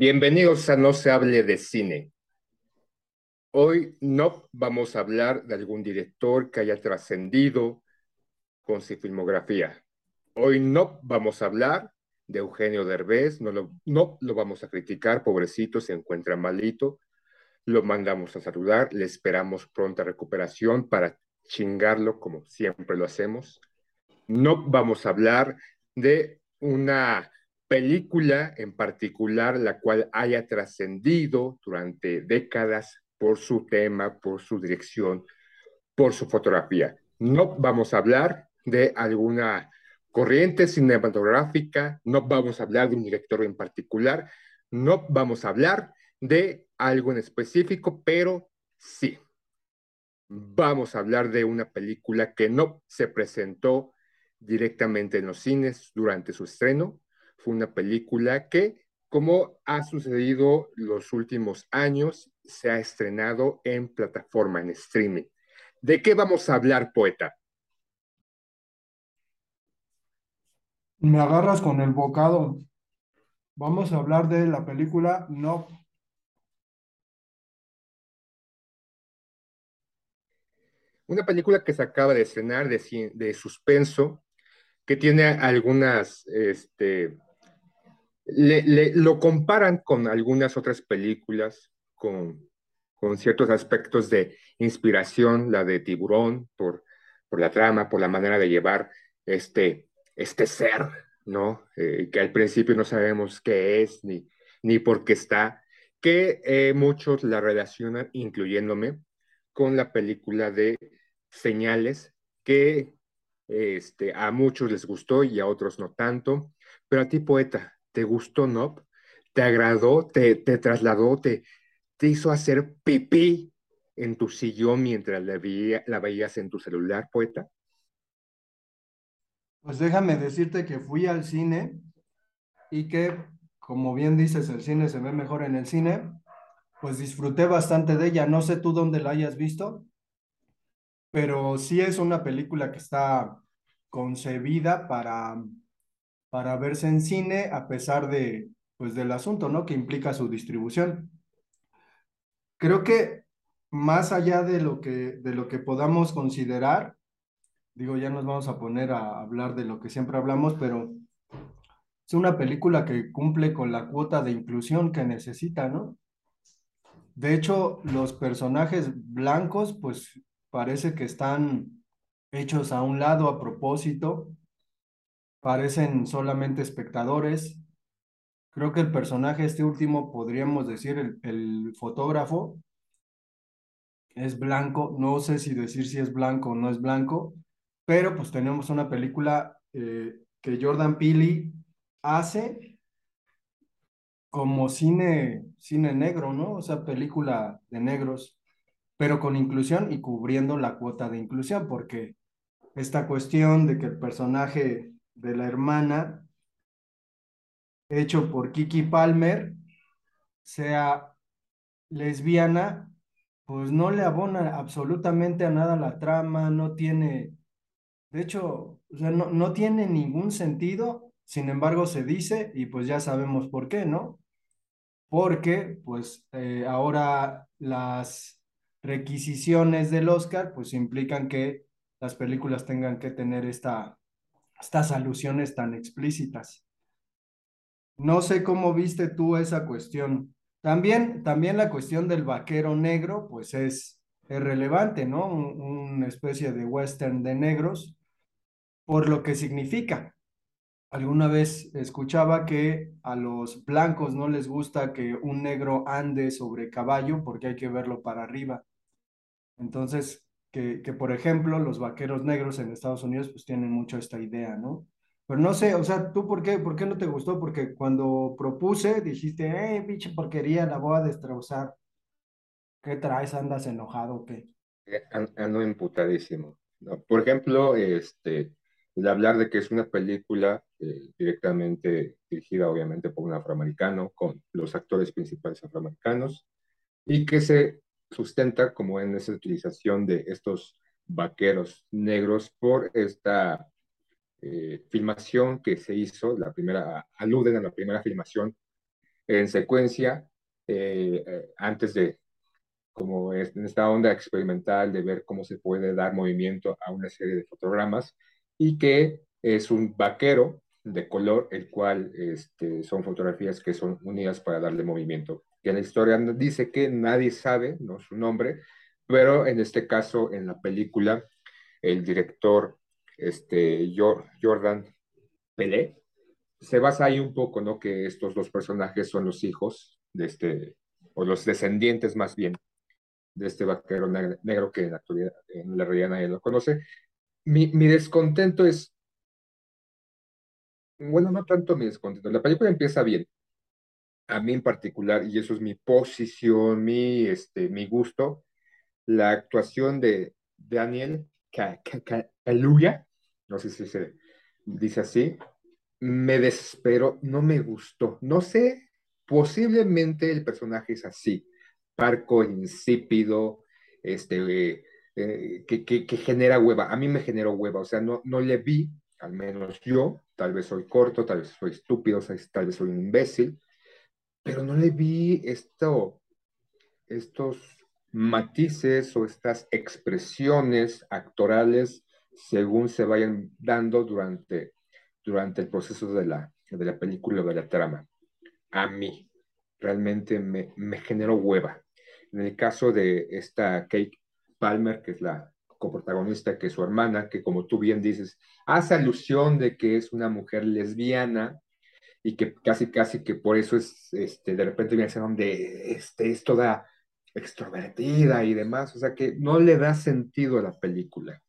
Bienvenidos a No se hable de cine. Hoy no vamos a hablar de algún director que haya trascendido con su filmografía. Hoy no vamos a hablar de Eugenio Derbez, no lo, no lo vamos a criticar, pobrecito, se encuentra malito. Lo mandamos a saludar, le esperamos pronta recuperación para chingarlo como siempre lo hacemos. No vamos a hablar de una película en particular la cual haya trascendido durante décadas por su tema, por su dirección, por su fotografía. No vamos a hablar de alguna corriente cinematográfica, no vamos a hablar de un director en particular, no vamos a hablar de algo en específico, pero sí, vamos a hablar de una película que no se presentó directamente en los cines durante su estreno, fue una película que, como ha sucedido los últimos años, se ha estrenado en plataforma, en streaming. ¿De qué vamos a hablar, poeta? Me agarras con el bocado. Vamos a hablar de la película No. Una película que se acaba de estrenar de, de suspenso, que tiene algunas, este, le- lo comparan con algunas otras películas, con, ciertos aspectos de inspiración, la de Tiburón, por, la trama, por la manera de llevar este, este ser, ¿no? Eh, que al principio no sabemos qué es ni, ni por qué está, que eh, muchos la relacionan, incluyéndome, con la película de Señales, que este, a muchos les gustó y a otros no tanto, pero a ti, poeta, ¿te gustó, no? ¿Te agradó? ¿Te, te trasladó? Te, ¿Te hizo hacer pipí en tu sillón mientras la, veía- la veías en tu celular, poeta? Pues déjame decirte que fui al cine y que, como bien dices, el cine se ve mejor en el cine. Pues disfruté bastante de ella. No sé tú dónde la hayas visto, pero sí es una película que está concebida para, para verse en cine a pesar de, pues, del asunto, ¿no? Que implica su distribución. Creo que más allá de lo que, de lo que podamos considerar, digo, ya nos vamos a poner a hablar de lo que siempre hablamos, pero es una película que cumple con la cuota de inclusión que necesita, ¿no? De hecho, los personajes blancos, pues parece que están hechos a un lado a propósito, parecen solamente espectadores. Creo que el personaje, este último, podríamos decir, el, el fotógrafo, es blanco, no sé si decir si es blanco o no es blanco, pero pues tenemos una película eh, que Jordan Peele hace como cine, cine negro, ¿no? O sea, película de negros, pero con inclusión y cubriendo la cuota de inclusión, porque esta cuestión de que el personaje de la hermana, hecho por Kiki Palmer, sea lesbiana, pues no le abona absolutamente a nada la trama, no tiene, de hecho, o sea, no, no tiene ningún sentido, sin embargo se dice y pues ya sabemos por qué, ¿no? Porque pues eh, ahora las requisiciones del Oscar pues implican que las películas tengan que tener esta, estas alusiones tan explícitas. No sé cómo viste tú esa cuestión. También, también la cuestión del vaquero negro, pues es, es relevante, ¿no? una especie de western de negros, por lo que significa. Alguna vez escuchaba que a los blancos no les gusta que un negro ande sobre caballo porque hay que verlo para arriba. Entonces, que, que, por ejemplo los vaqueros negros en Estados Unidos pues tienen mucho esta idea, ¿no? Pero no sé, o sea, ¿tú por qué, por qué no te gustó? Porque cuando propuse dijiste, eh, pinche porquería, la voy a destrozar. ¿Qué traes? ¿Andas enojado qué? Eh, ando emputadísimo. ¿no? Por ejemplo, este, el hablar de que es una película eh, directamente dirigida obviamente por un afroamericano, con los actores principales afroamericanos, y que se sustenta como en esa utilización de estos vaqueros negros por esta eh, filmación que se hizo, la primera, aluden a la primera filmación en secuencia, eh, eh, antes de, como en esta onda experimental de ver cómo se puede dar movimiento a una serie de fotogramas, y que es un vaquero de color, el cual este, son fotografías que son unidas para darle movimiento que la historia dice que nadie sabe ¿no? su nombre, pero en este caso, en la película, el director este, Jordan Pelé se basa ahí un poco, ¿no? Que estos dos personajes son los hijos de este, o los descendientes más bien, de este vaquero negro que en la, actualidad, en la realidad nadie lo conoce. Mi, mi descontento es, bueno, no tanto mi descontento, la película empieza bien, a mí en particular, y eso es mi posición, mi, este, mi gusto, la actuación de Daniel Kaluuya, no sé si se dice así, me desespero, no me gustó. No sé, posiblemente el personaje es así, parco, insípido, este, eh, que, que, que, genera hueva. A mí me generó hueva, o sea, no, no le vi, al menos yo, tal vez soy corto, tal vez soy estúpido, tal vez soy un imbécil, pero no le vi esto, estos matices o estas expresiones actorales según se vayan dando durante, durante el proceso de la, de la película de la trama. A mí realmente me, me generó hueva. En el caso de esta Kate Palmer, que es la coprotagonista, que es su hermana, que como tú bien dices, hace alusión de que es una mujer lesbiana, y que casi, casi que por eso es, este, de repente viene a ser donde este, es toda extrovertida y demás, o sea que no le da sentido a la película.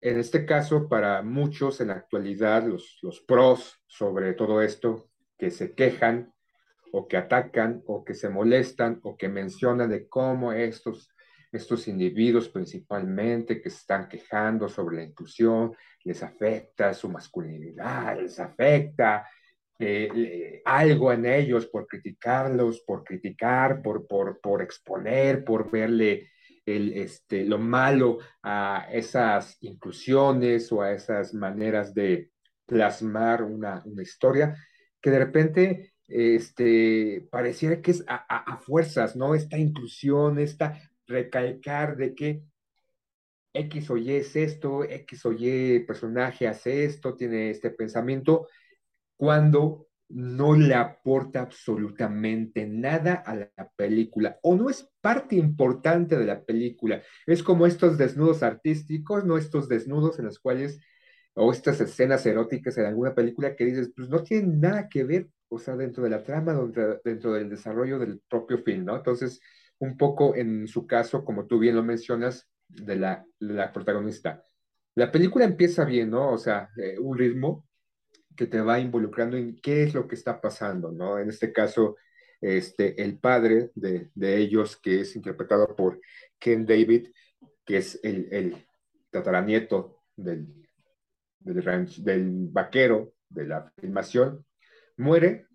En este caso, para muchos en la actualidad, los, los pros sobre todo esto, que se quejan o que atacan o que se molestan o que mencionan de cómo estos estos individuos principalmente que se están quejando sobre la inclusión, les afecta su masculinidad, les afecta eh, algo en ellos por criticarlos, por criticar, por, por, por exponer, por verle el, este, lo malo a esas inclusiones o a esas maneras de plasmar una, una historia, que de repente este, pareciera que es a, a, a, fuerzas, ¿no? Esta inclusión, esta recalcar de que X o Y es esto, X o Y personaje hace esto, tiene este pensamiento, cuando no le aporta absolutamente nada a la película o no es parte importante de la película. Es como estos desnudos artísticos, no estos desnudos en los cuales, o estas escenas eróticas en alguna película que dices, pues no tienen nada que ver, o sea, dentro de la trama, dentro, dentro del desarrollo del propio film, ¿no? Entonces, un poco en su caso, como tú bien lo mencionas, de la, la protagonista. La película empieza bien, ¿no? O sea, eh, un ritmo que te va involucrando en qué es lo que está pasando, ¿no? En este caso, este, el padre de, de ellos, que es interpretado por Ken David, que es el, el tataranieto del, del, del vaquero de la filmación, muere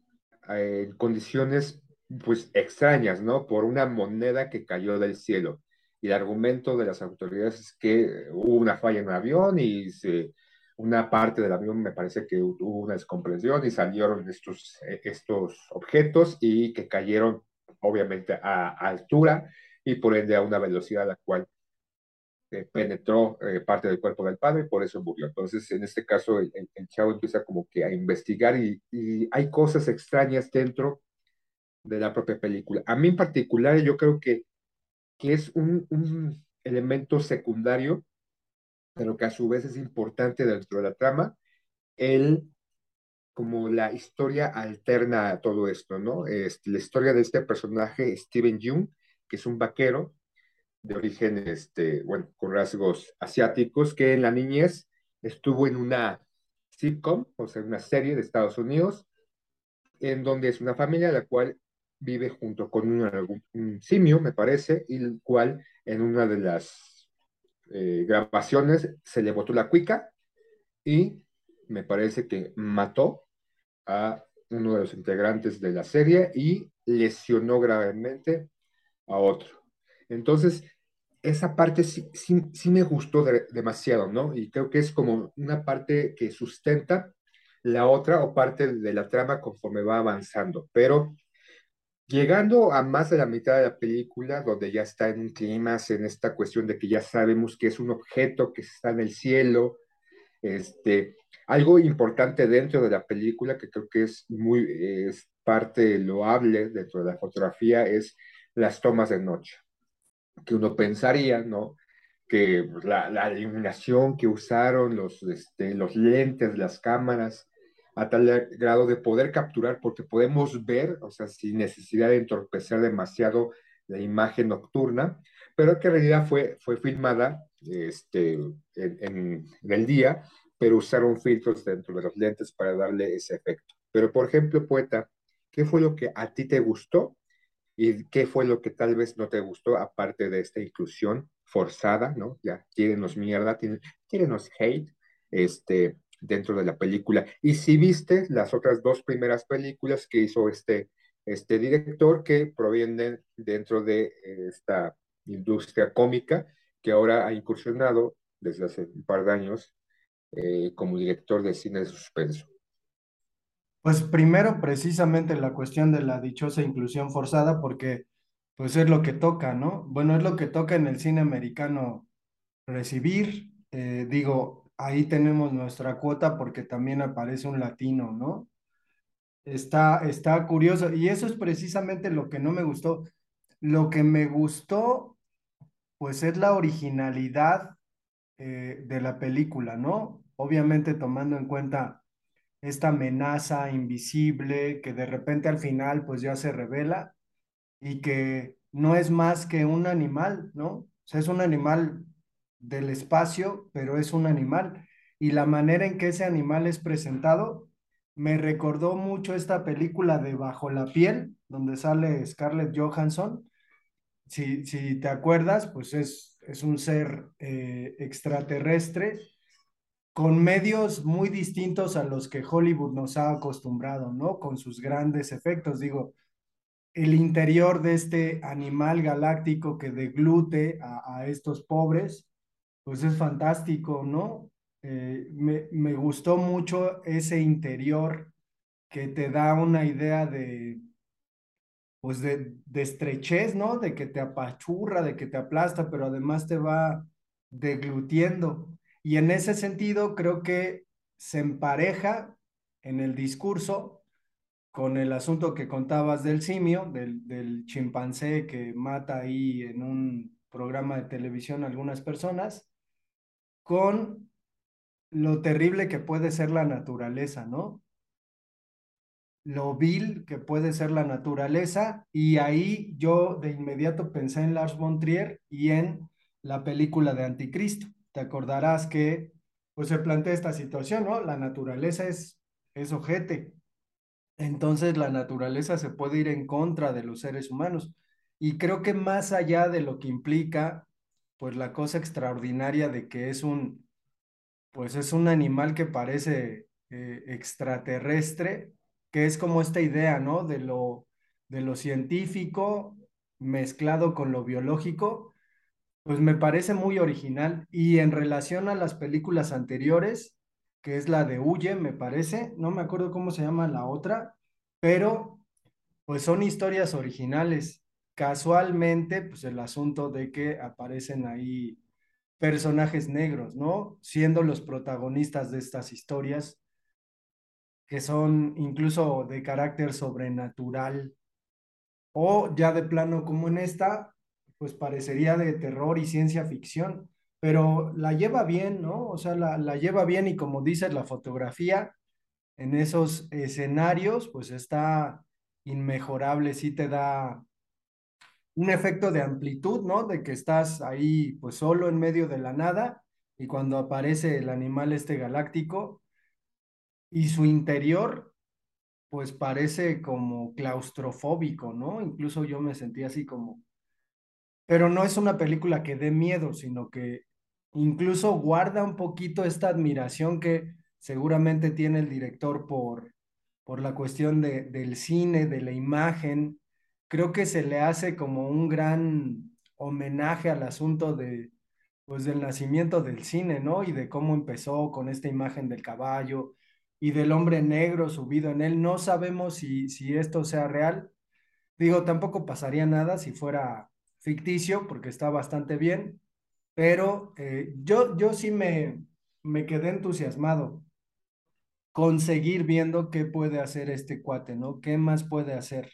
eh, en condiciones pues extrañas, ¿no? Por una moneda que cayó del cielo. Y el argumento de las autoridades es que hubo una falla en un avión y se, una parte del avión me parece que hubo una descomprensión y salieron estos, eh, estos objetos y que cayeron obviamente a, altura y por ende a una velocidad a la cual eh, penetró eh, parte del cuerpo del padre y por eso murió. Entonces, en este caso, el, el, chavo empieza como que a investigar y, hay cosas extrañas dentro de la propia película. A mí en particular, yo creo que, que es un, elemento secundario, pero que a su vez es importante dentro de la trama, el como la historia alterna a todo esto, ¿no? Es la historia de este personaje, Steven Jung, que es un vaquero de origen, este, bueno, con rasgos asiáticos, que en la niñez estuvo en una sitcom, o sea, una serie de Estados Unidos, en donde es una familia la cual vive junto con un, un simio, me parece, el cual en una de las eh, grabaciones se le botó la cuica y me parece que mató a uno de los integrantes de la serie y lesionó gravemente a otro. Entonces, esa parte sí, sí, sí me gustó de, demasiado, ¿no? Y creo que es como una parte que sustenta la otra o parte de la trama conforme va avanzando. Pero llegando a más de la mitad de la película, donde ya está en un clima, en esta cuestión de que ya sabemos que es un objeto que está en el cielo, este, algo importante dentro de la película que creo que es muy, es parte loable dentro de la fotografía, es las tomas de noche que uno pensaría, ¿no? Que la, la, iluminación que usaron, los, este, los lentes, las cámaras, a tal grado de poder capturar, porque podemos ver, o sea, sin necesidad de entorpecer demasiado la imagen nocturna, pero que en realidad fue, fue filmada este, en, el día, pero usaron filtros dentro de los lentes para darle ese efecto. Pero, por ejemplo, poeta, ¿qué fue lo que a ti te gustó ¿Y qué fue lo que tal vez no te gustó, aparte de esta inclusión forzada, ¿no? Ya, tírenos mierda, tírenos hate, este, dentro de la película. Y si viste las otras dos primeras películas que hizo este, este director, que provienen dentro de esta industria cómica, que ahora ha incursionado desde hace un par de años eh, como director de cine de suspenso. Pues primero, precisamente la cuestión de la dichosa inclusión forzada, porque pues es lo que toca, ¿no? Bueno, es lo que toca en el cine americano recibir. Eh, digo, ahí tenemos nuestra cuota porque también aparece un latino, ¿no? Está, está curioso. Y eso es precisamente lo que no me gustó. Lo que me gustó, pues es la originalidad eh, de la película, ¿no? Obviamente tomando en cuenta esta amenaza invisible que de repente al final pues ya se revela y que no es más que un animal, ¿no? O sea, es un animal del espacio, pero es un animal. Y la manera en que ese animal es presentado me recordó mucho esta película de Bajo la piel, donde sale Scarlett Johansson. Si, si te acuerdas, pues es, es un ser eh, extraterrestre con medios muy distintos a los que Hollywood nos ha acostumbrado, ¿no? Con sus grandes efectos. Digo, el interior de este animal galáctico que deglute a, a estos pobres, pues es fantástico, ¿no? Eh, me, me, gustó mucho ese interior que te da una idea de, pues de, de estrechez, ¿no? De que te apachurra, de que te aplasta, pero además te va deglutiendo. Y en ese sentido creo que se empareja en el discurso con el asunto que contabas del simio, del, del chimpancé que mata ahí en un programa de televisión a algunas personas, con lo terrible que puede ser la naturaleza, ¿no? Lo vil que puede ser la naturaleza, y ahí yo de inmediato pensé en Lars von Trier y en la película de Anticristo te acordarás que pues se plantea esta situación, ¿no? La naturaleza es, es ojete. Entonces la naturaleza se puede ir en contra de los seres humanos. Y creo que más allá de lo que implica, pues la cosa extraordinaria de que es un, pues es un animal que parece eh, extraterrestre, que es como esta idea, ¿no? De lo, de lo científico mezclado con lo biológico, pues me parece muy original. Y en relación a las películas anteriores, que es la de Huye, me parece, no me acuerdo cómo se llama la otra, pero pues son historias originales. Casualmente, pues el asunto de que aparecen ahí personajes negros, ¿no? Siendo los protagonistas de estas historias, que son incluso de carácter sobrenatural, o ya de plano como en esta, pues parecería de terror y ciencia ficción, pero la lleva bien, ¿no? O sea, la, la lleva bien y como dices, la fotografía en esos escenarios, pues está inmejorable, sí te da un efecto de amplitud, ¿no? De que estás ahí pues solo en medio de la nada y cuando aparece el animal este galáctico y su interior pues parece como claustrofóbico, ¿no? Incluso yo me sentí así como... Pero no es una película que dé miedo, sino que incluso guarda un poquito esta admiración que seguramente tiene el director por, por la cuestión de, del cine, de la imagen. Creo que se le hace como un gran homenaje al asunto de, pues, del nacimiento del cine, ¿no? Y de cómo empezó con esta imagen del caballo, y del hombre negro subido en él. No sabemos si, si esto sea real. Digo, tampoco pasaría nada si fuera ficticio, porque está bastante bien, pero eh, yo, yo sí me, me quedé entusiasmado con seguir viendo qué puede hacer este cuate, ¿no? ¿Qué más puede hacer?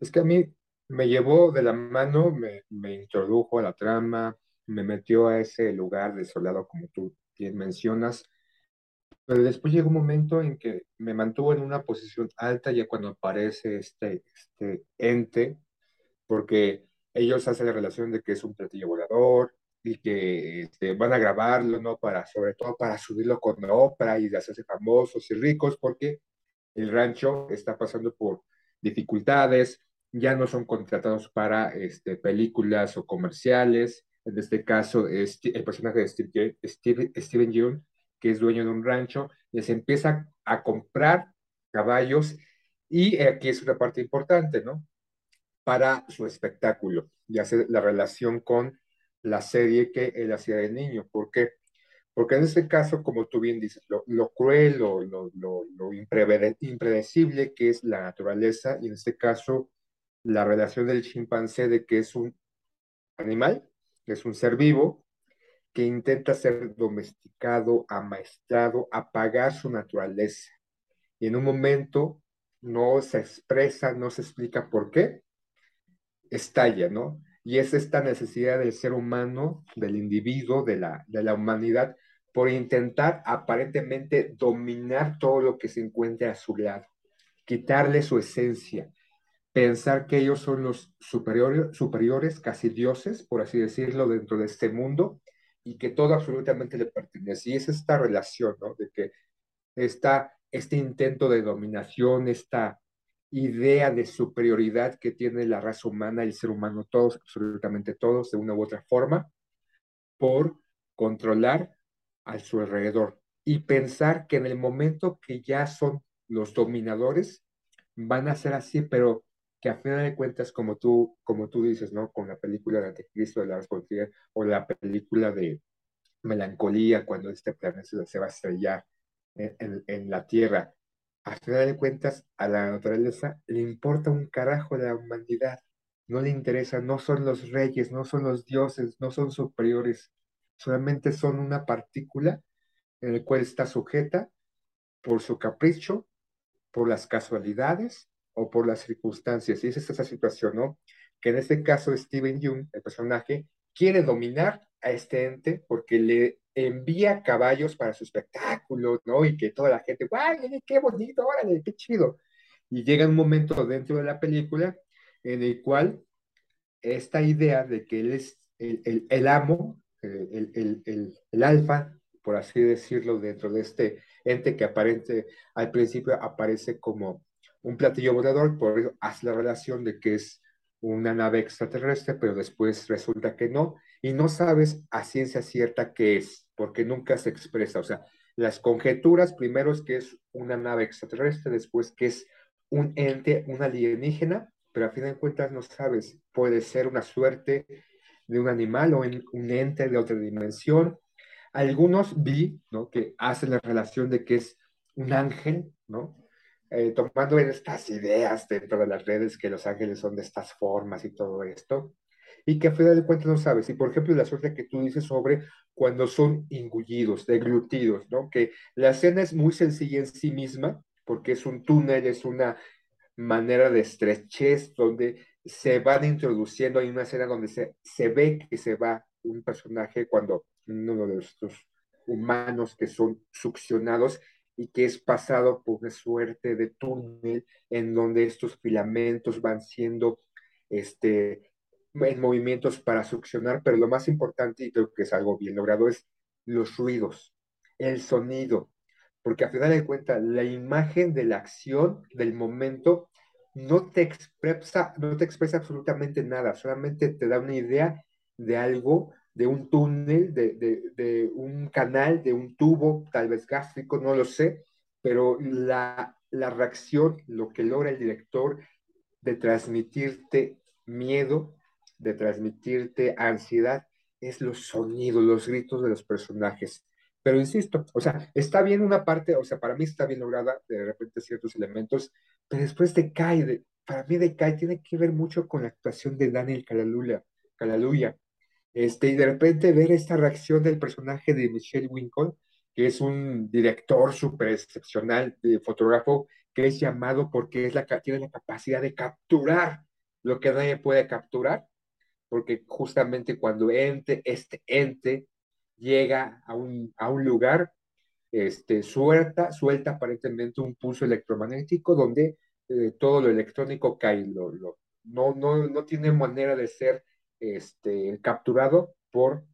Es que a mí me llevó de la mano, me, introdujo a la trama, me metió a ese lugar desolado como tú bien mencionas, pero después llegó un momento en que me mantuvo en una posición alta ya cuando aparece este, este ente, porque ellos hacen la relación de que es un platillo volador y que este, van a grabarlo, ¿no? Para, sobre todo para subirlo con la ópera y hacerse famosos y ricos, porque el rancho está pasando por dificultades, ya no son contratados para este, películas o comerciales. En este caso, este, el personaje de Steve, Steve, Steven Yeun que es dueño de un rancho, les empieza a comprar caballos y aquí es una parte importante, ¿no? Para su espectáculo y hace la relación con la serie que él hacía de niño. ¿Por qué? Porque en este caso, como tú bien dices, lo, cruel, lo, lo, lo, impredecible que es la naturaleza, y en este caso, la relación del chimpancé de que es un animal, que es un ser vivo, que intenta ser domesticado, amaestrado, apagar su naturaleza. Y en un momento no se expresa, no se explica por qué, estalla, ¿no? Y es esta necesidad del ser humano, del individuo, de la, de la humanidad, por intentar aparentemente dominar todo lo que se encuentre a su lado, quitarle su esencia, pensar que ellos son los superiores, superiores, casi dioses, por así decirlo, dentro de este mundo, y que todo absolutamente le pertenece. Y es esta relación, ¿no? De que está este intento de dominación, esta idea de superioridad que tiene la raza humana, el ser humano, todos, absolutamente todos, de una u otra forma, por controlar a su alrededor y pensar que en el momento que ya son los dominadores, van a ser así, pero que a final de cuentas, como tú, como tú dices, ¿no? Con la película de Anticristo de la Responsabilidad o la película de Melancolía, cuando este planeta se va a estrellar en, en, la Tierra, a final de cuentas, a la naturaleza le importa un carajo la humanidad. No le interesa, no son los reyes, no son los dioses, no son superiores, solamente son una partícula en la cual está sujeta por su capricho, por las casualidades o por las circunstancias. Y es esa situación, ¿no? Que en este caso Steven Jung, el personaje, quiere dominar a este ente porque le envía caballos para su espectáculo, ¿no? Y que toda la gente, ¡guay, qué bonito, órale, qué chido! Y llega un momento dentro de la película en el cual esta idea de que él es el, el amo, el, el, el, alfa, por así decirlo, dentro de este ente que aparente al principio aparece como un platillo volador, por eso hace la relación de que es una nave extraterrestre, pero después resulta que no, y no sabes a ciencia cierta qué es, porque nunca se expresa. O sea, las conjeturas, primero es que es una nave extraterrestre, después que es un ente, un alienígena, pero a fin de cuentas no sabes, puede ser una suerte de un animal o un ente de otra dimensión. Algunos vi, ¿no? Que hacen la relación de que es un ángel, ¿no? Eh, tomando en estas ideas dentro de las redes que los ángeles son de estas formas y todo esto, y que a final de cuentas no sabes. Y por ejemplo, la suerte que tú dices sobre cuando son engullidos, deglutidos, ¿no? Que la escena es muy sencilla en sí misma, porque es un túnel, es una manera de estrechez donde se van introduciendo, hay una escena donde se, se ve que se va un personaje cuando uno de estos humanos que son succionados y que es pasado por una suerte de túnel en donde estos filamentos van siendo este, en movimientos para succionar, pero lo más importante, y creo que es algo bien logrado, es los ruidos, el sonido, porque a final de cuentas la imagen de la acción, del momento, no te expresa, no te expresa absolutamente nada, solamente te da una idea de algo, de un túnel, de, de, de un canal, de un tubo, tal vez gástrico, no lo sé, pero la, la reacción, lo que logra el director de transmitirte miedo, de transmitirte ansiedad, es los sonidos, los gritos de los personajes. Pero insisto, o sea, está bien una parte, o sea, para mí está bien lograda de repente ciertos elementos, pero después decae, de, para mí decae, tiene que ver mucho con la actuación de Daniel Calaluya, Calaluya. Este, y de repente ver esta reacción del personaje de Michelle Wincott, que es un director súper excepcional, de fotógrafo, que es llamado porque es la, tiene la capacidad de capturar lo que nadie puede capturar, porque justamente cuando ente, este ente llega a un, a un lugar, este, suelta, suelta aparentemente un pulso electromagnético donde eh, todo lo electrónico cae, lo, no, no, no tiene manera de ser este, capturado por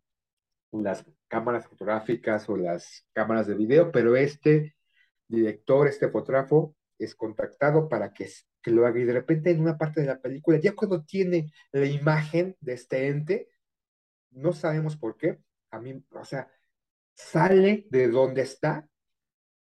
las cámaras fotográficas o las cámaras de video, pero este director, este fotógrafo, es contactado para que, que lo haga y de repente en una parte de la película, ya cuando tiene la imagen de este ente, no sabemos por qué, a mí, o sea, sale de donde está,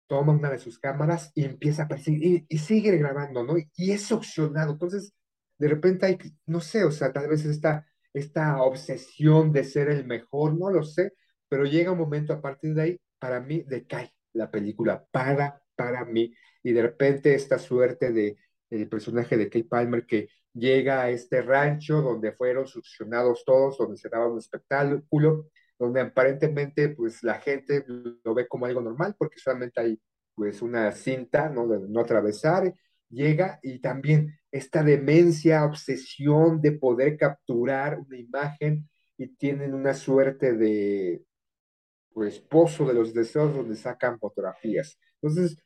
toma una de sus cámaras y empieza a perseguir y, y sigue grabando, ¿no? Y es opcionado. Entonces, de repente hay, no sé, o sea, tal vez esta, esta obsesión de ser el mejor, no lo sé, pero llega un momento a partir de ahí, para mí decae la película, para, para mí, y de repente esta suerte de el personaje de Kate Palmer que llega a este rancho donde fueron succionados todos, donde se daba un espectáculo, donde aparentemente pues la gente lo ve como algo normal porque solamente hay pues una cinta, ¿no? De no atravesar, llega y también esta demencia, obsesión de poder capturar una imagen y tienen una suerte de pues pozo de los deseos donde sacan fotografías. Entonces,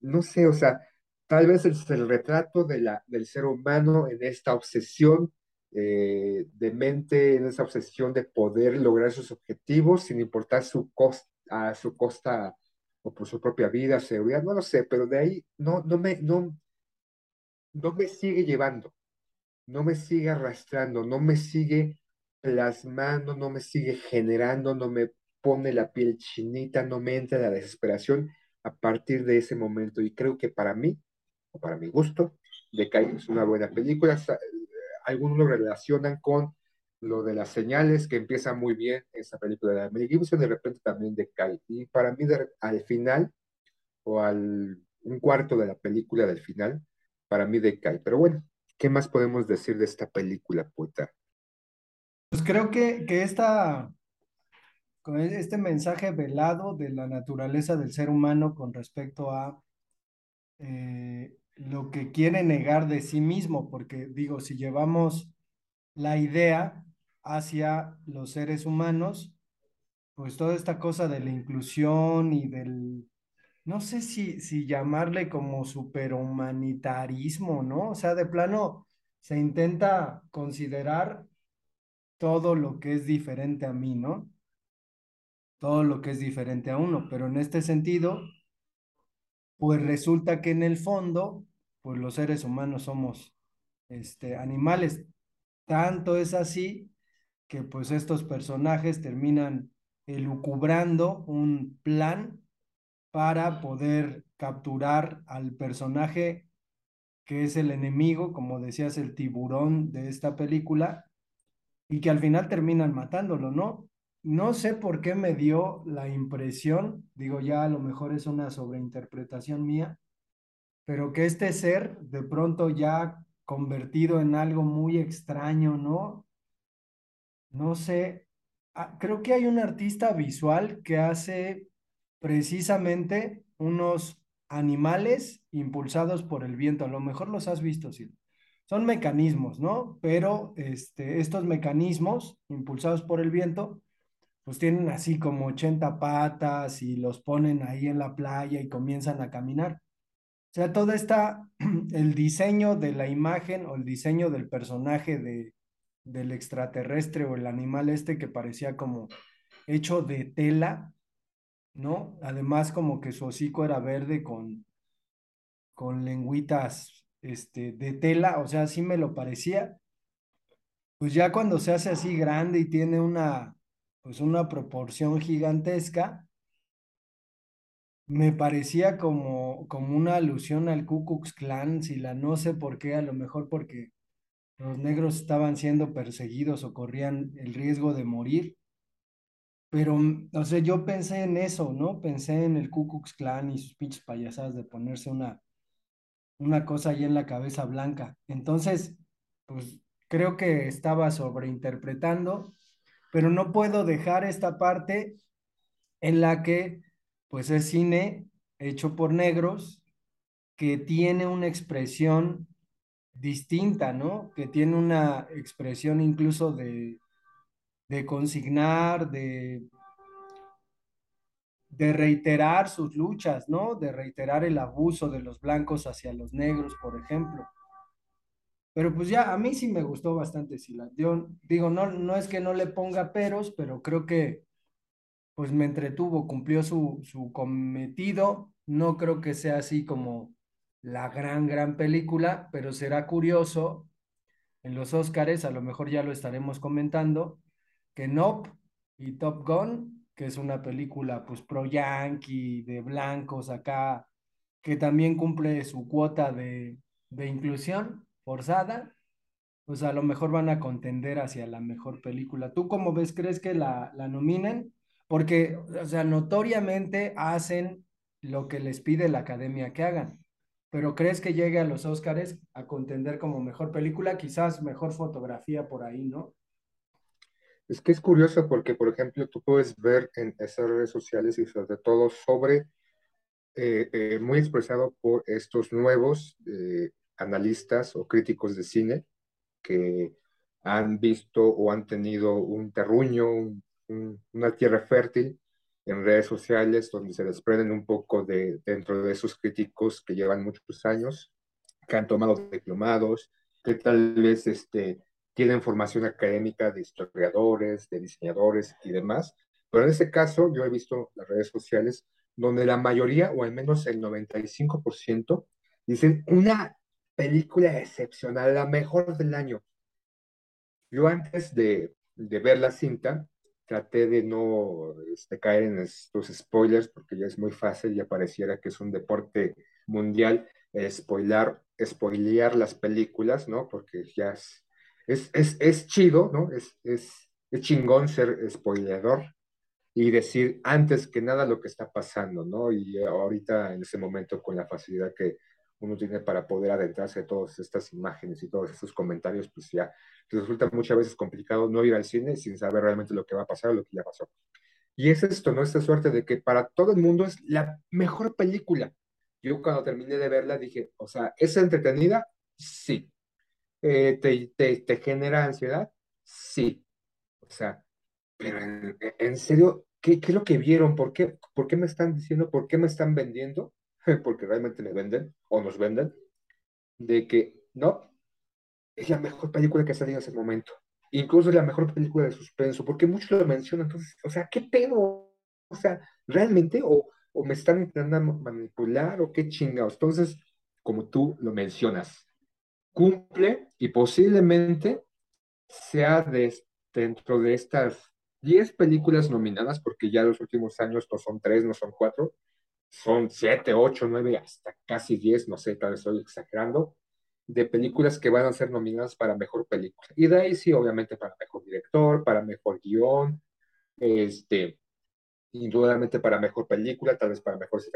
no sé, o sea, tal vez es el retrato de la, del ser humano en esta obsesión eh, de mente, en esa obsesión de poder lograr sus objetivos sin importar su costa, a su costa o por su propia vida, seguridad, no lo sé, pero de ahí no, no, me, no, no me sigue llevando, no me sigue arrastrando, no me sigue plasmando, no me sigue generando, no me pone la piel chinita, no me entra la desesperación a partir de ese momento. Y creo que para mí, o para mi gusto, Decay es una buena película. Algunos lo relacionan con lo de las señales, que empieza muy bien esa película de Mel Gibson, de repente también decae. Y para mí, al final, o al un cuarto de la película del final, para mí decae. Pero bueno, ¿qué más podemos decir de esta película, puta? Pues creo que, que esta, con este mensaje velado de la naturaleza del ser humano con respecto a eh, lo que quiere negar de sí mismo, porque digo, si llevamos la idea hacia los seres humanos, pues toda esta cosa de la inclusión y del, no sé si, si llamarle como superhumanitarismo, ¿no? O sea, de plano se intenta considerar todo lo que es diferente a mí, ¿no? todo lo que es diferente a uno, pero en este sentido, pues resulta que en el fondo, pues los seres humanos somos este, animales. Tanto es así que pues estos personajes terminan elucubrando un plan para poder capturar al personaje que es el enemigo, como decías, el tiburón de esta película, y que al final terminan matándolo, ¿no? No sé por qué me dio la impresión, digo ya a lo mejor es una sobreinterpretación mía, pero que este ser de pronto ya convertido en algo muy extraño, ¿no? No sé, ah, creo que hay un artista visual que hace precisamente unos animales impulsados por el viento. A lo mejor los has visto, sí. Son mecanismos, ¿no? Pero este, estos mecanismos impulsados por el viento, pues tienen así como 80 patas y los ponen ahí en la playa y comienzan a caminar. O sea, todo está, el diseño de la imagen o el diseño del personaje de, del extraterrestre o el animal este que parecía como hecho de tela, ¿no? Además como que su hocico era verde con, con lengüitas este, de tela, o sea, así me lo parecía. Pues ya cuando se hace así grande y tiene una, pues una proporción gigantesca, me parecía como, como una alusión al Ku Klux Klan, si la no sé por qué, a lo mejor porque los negros estaban siendo perseguidos o corrían el riesgo de morir. Pero, o sea, yo pensé en eso, ¿no? Pensé en el Ku Klux Klan y sus pinches payasadas de ponerse una, una cosa ahí en la cabeza blanca. Entonces, pues creo que estaba sobreinterpretando, pero no puedo dejar esta parte en la que, pues, es cine hecho por negros que tiene una expresión distinta, ¿no? Que tiene una expresión incluso de, de consignar, de, de reiterar sus luchas, ¿no? De reiterar el abuso de los blancos hacia los negros, por ejemplo. Pero pues ya, a mí sí me gustó bastante Sila. Yo digo, no, no es que no le ponga peros, pero creo que pues me entretuvo, cumplió su, su cometido. No creo que sea así como la gran, gran película, pero será curioso en los Óscares, a lo mejor ya lo estaremos comentando, que Nope y Top Gun, que es una película pues pro yankee, de blancos acá, que también cumple su cuota de, de inclusión forzada, pues a lo mejor van a contender hacia la mejor película. ¿Tú cómo ves? ¿Crees que la, la nominen? Porque, o sea, notoriamente hacen lo que les pide la academia que hagan pero ¿crees que llegue a los Óscares a contender como mejor película? Quizás mejor fotografía por ahí, ¿no? Es que es curioso porque, por ejemplo, tú puedes ver en esas redes sociales y sobre todo sobre, eh, eh, muy expresado por estos nuevos eh, analistas o críticos de cine que han visto o han tenido un terruño, una tierra fértil en redes sociales donde se desprenden un poco de dentro de esos críticos que llevan muchos años, que han tomado diplomados, que tal vez este, tienen formación académica de historiadores, de diseñadores y demás. Pero en este caso yo he visto las redes sociales donde la mayoría, o al menos el 95%, dicen una película excepcional, la mejor del año. Yo antes de, de ver la cinta, traté de no este, caer en estos spoilers porque ya es muy fácil, ya pareciera que es un deporte mundial eh, spoilar, spoilear las películas, ¿no? Porque ya es, es, es, es chido, ¿no? Es, es, es chingón ser spoileador y decir antes que nada lo que está pasando, ¿no? Y ahorita en ese momento con la facilidad que uno tiene para poder adentrarse a todas estas imágenes y todos estos comentarios, pues ya resulta muchas veces complicado no ir al cine sin saber realmente lo que va a pasar o lo que ya pasó. Y es esto, ¿no? Esta suerte de que para todo el mundo es la mejor película. Yo cuando terminé de verla dije, o sea, ¿es entretenida? Sí. Eh, te, te, te, genera ansiedad? Sí. O sea, pero en, en serio, ¿qué, ¿qué, es lo que vieron? ¿Por qué, ¿Por qué me están diciendo? ¿Por qué me están vendiendo? porque realmente me venden o nos venden, de que no, es la mejor película que ha salido en ese momento. Incluso es la mejor película de suspenso, porque muchos lo mencionan. Entonces, o sea, ¿qué pedo? o sea, realmente, o, o me están intentando manipular, o qué chingados. Entonces, como tú lo mencionas, cumple y posiblemente sea de, dentro de estas 10 películas nominadas, porque ya los últimos años no son 3, no son 4, son 7, 8, 9, hasta casi 10, no sé, tal vez estoy exagerando, de películas que van a ser nominadas para mejor película. Y de ahí sí, obviamente, para mejor director, para mejor guion, este, indudablemente para mejor película, tal vez para mejores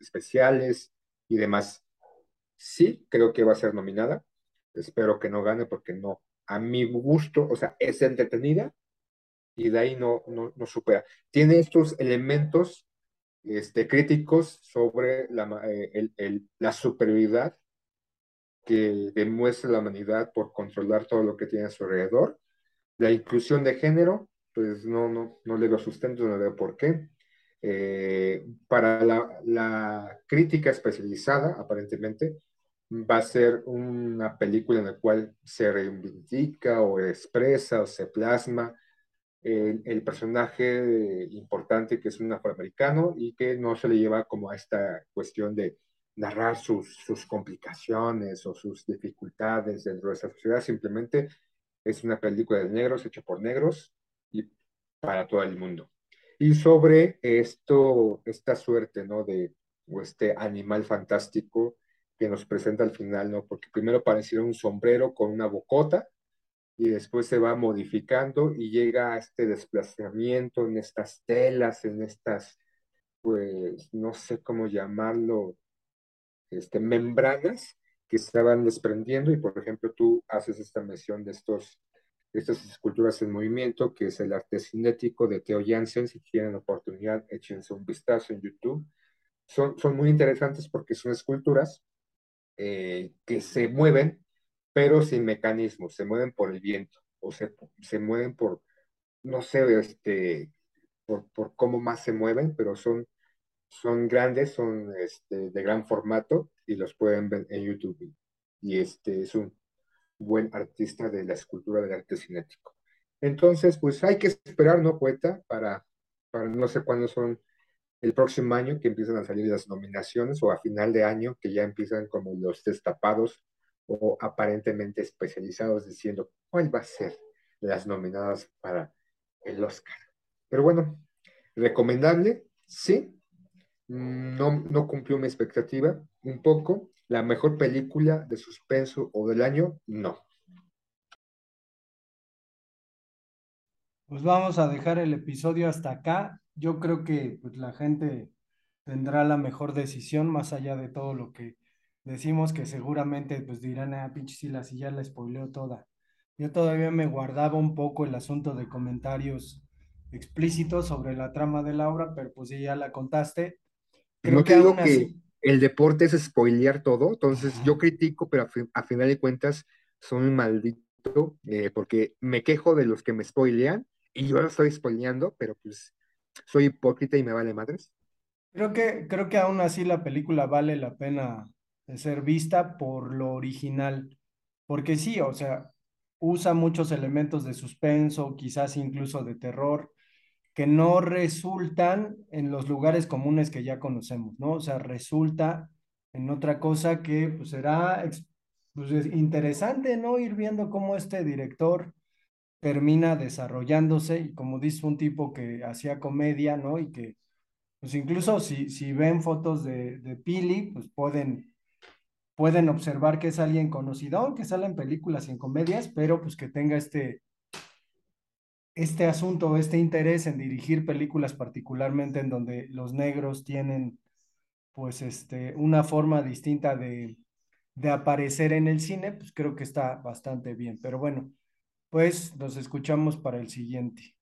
especiales y demás. Sí, creo que va a ser nominada. Espero que no gane porque no, a mi gusto, o sea, es entretenida y de ahí no, no, no supera. Tiene estos elementos este, críticos sobre la, eh, el, el, la superioridad que demuestra la humanidad por controlar todo lo que tiene a su alrededor. La inclusión de género, pues no, no, no le veo sustento, no le veo por qué. Eh, para la, la, crítica especializada, aparentemente, va a ser una película en la cual se reivindica o expresa o se plasma el, personaje importante que es un afroamericano y que no se le lleva como a esta cuestión de narrar sus, sus complicaciones o sus dificultades dentro de esa sociedad, simplemente es una película de negros hecha por negros y para todo el mundo. Y sobre esto, esta suerte, ¿no? De o este animal fantástico que nos presenta al final, ¿no? Porque primero parecía un sombrero con una bocota y después se va modificando y llega a este desplazamiento en estas telas, en estas, pues, no sé cómo llamarlo, este, membranas que se van desprendiendo y, por ejemplo, tú haces esta mención de estos, estas esculturas en movimiento, que es el arte cinético de Theo Jansen, si tienen oportunidad, échense un vistazo en YouTube. Son, son muy interesantes porque son esculturas eh, que se mueven, pero sin mecanismos, se mueven por el viento, o se, se mueven por, no sé, este, por, por cómo más se mueven, pero son, son grandes, son este, de gran formato y los pueden ver en YouTube. Y este es un buen artista de la escultura del arte cinético. Entonces, pues hay que esperar, ¿no, poeta? Para, para no sé cuándo son el próximo año que empiezan a salir las nominaciones o a final de año que ya empiezan como los destapados o aparentemente especializados diciendo cuál va a ser las nominadas para el Oscar. Pero bueno, recomendable, sí. No, no cumplió mi expectativa un poco. La mejor película de suspenso o del año, no. Pues vamos a dejar el episodio hasta acá. Yo creo que pues, la gente tendrá la mejor decisión más allá de todo lo que decimos que seguramente pues dirán, ah, pinche si la ya la spoileo toda. Yo todavía me guardaba un poco el asunto de comentarios explícitos sobre la trama de la obra, pero pues ya la contaste. Creo no que digo que el deporte es spoilear todo, entonces yo critico, pero a, a, final de cuentas soy un maldito, eh, porque me quejo de los que me spoilean y yo lo estoy spoileando, pero pues soy hipócrita y me vale madres. Creo que, creo que aún así la película vale la pena ser vista por lo original, porque sí, o sea, usa muchos elementos de suspenso, quizás incluso de terror, que no resultan en los lugares comunes que ya conocemos, ¿no? O sea, resulta en otra cosa que pues, será pues, interesante, ¿no? Ir viendo cómo este director termina desarrollándose y como dice un tipo que hacía comedia, ¿no? Y que, pues incluso si, si ven fotos de, de Pili, pues pueden pueden observar que es alguien conocido, que sale en películas y en comedias, pero pues que tenga este, este asunto, este interés en dirigir películas particularmente en donde los negros tienen pues este, una forma distinta de, de aparecer en el cine, pues creo que está bastante bien. Pero bueno, pues nos escuchamos para el siguiente.